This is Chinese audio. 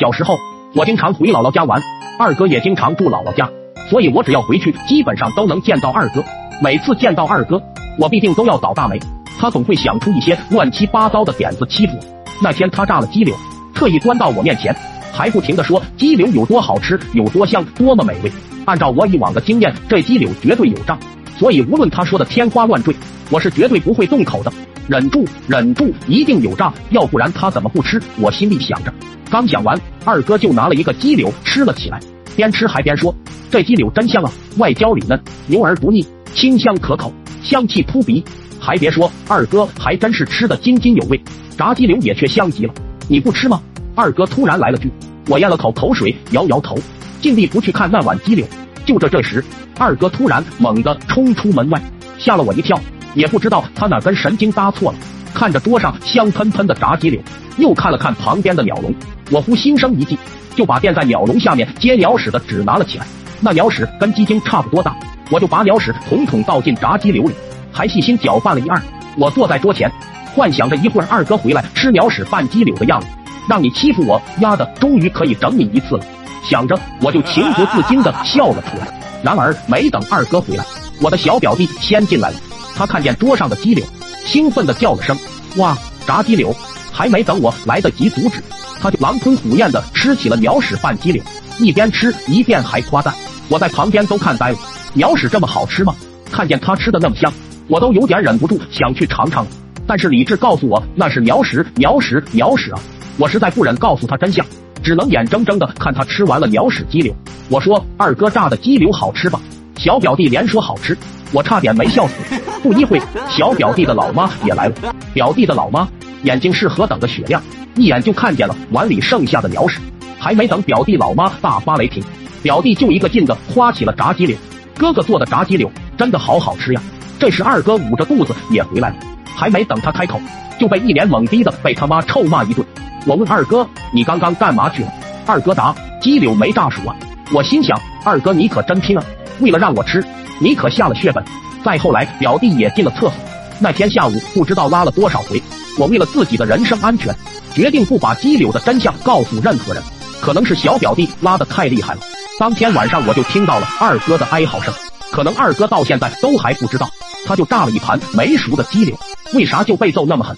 小时候我经常回姥姥家玩，二哥也经常住姥姥家，所以我只要回去，基本上都能见到二哥。每次见到二哥，我必定都要倒大霉，他总会想出一些乱七八糟的点子欺负我。那天他炸了鸡柳，特意端到我面前，还不停的说鸡柳有多好吃，有多香，多么美味。按照我以往的经验，这鸡柳绝对有诈，所以无论他说的天花乱坠，我是绝对不会动口的。忍住，忍住，一定有诈，要不然他怎么不吃？我心里想着。刚讲完，二哥就拿了一个鸡柳吃了起来，边吃还边说：“这鸡柳真香啊，外焦里嫩，油而不腻，清香可口，香气扑鼻。”还别说，二哥还真是吃的津津有味。炸鸡柳也却香极了，你不吃吗？二哥突然来了句。我咽了口口水，摇摇头，尽力不去看那碗鸡柳。就这这时，二哥突然猛地冲出门外，吓了我一跳。也不知道他哪根神经搭错了，看着桌上香喷喷的炸鸡柳，又看了看旁边的鸟笼，我忽心生一计，就把垫在鸟笼下面接鸟屎的纸拿了起来。那鸟屎跟鸡精差不多大，我就把鸟屎统统倒进炸鸡柳里，还细心搅拌了一二。我坐在桌前，幻想着一会儿二哥回来吃鸟屎拌鸡柳的样子，让你欺负我，丫的，终于可以整你一次了。想着我就情不自禁的笑了出来。然而没等二哥回来，我的小表弟先进来了。他看见桌上的鸡柳，兴奋的叫了声：“哇，炸鸡柳！”还没等我来得及阻止，他就狼吞虎咽的吃起了鸟屎拌鸡柳，一边吃一边还夸赞。我在旁边都看呆了，鸟屎这么好吃吗？看见他吃的那么香，我都有点忍不住想去尝尝了。但是理智告诉我那是鸟屎，鸟屎，鸟屎啊！我实在不忍告诉他真相，只能眼睁睁的看他吃完了鸟屎鸡柳。我说：“二哥炸的鸡柳好吃吧？”小表弟连说好吃。我差点没笑死。不一会，小表弟的老妈也来了。表弟的老妈眼睛是何等的雪亮，一眼就看见了碗里剩下的鸟屎。还没等表弟老妈大发雷霆，表弟就一个劲的夸起了炸鸡柳。哥哥做的炸鸡柳真的好好吃呀！这时二哥捂着肚子也回来了，还没等他开口，就被一脸懵逼的被他妈臭骂一顿。我问二哥：“你刚刚干嘛去了？”二哥答：“鸡柳没炸熟啊。”我心想：二哥你可真拼啊！为了让我吃。你可下了血本。再后来，表弟也进了厕所。那天下午，不知道拉了多少回。我为了自己的人身安全，决定不把鸡柳的真相告诉任何人。可能是小表弟拉的太厉害了。当天晚上，我就听到了二哥的哀嚎声。可能二哥到现在都还不知道，他就炸了一盘没熟的鸡柳，为啥就被揍那么狠？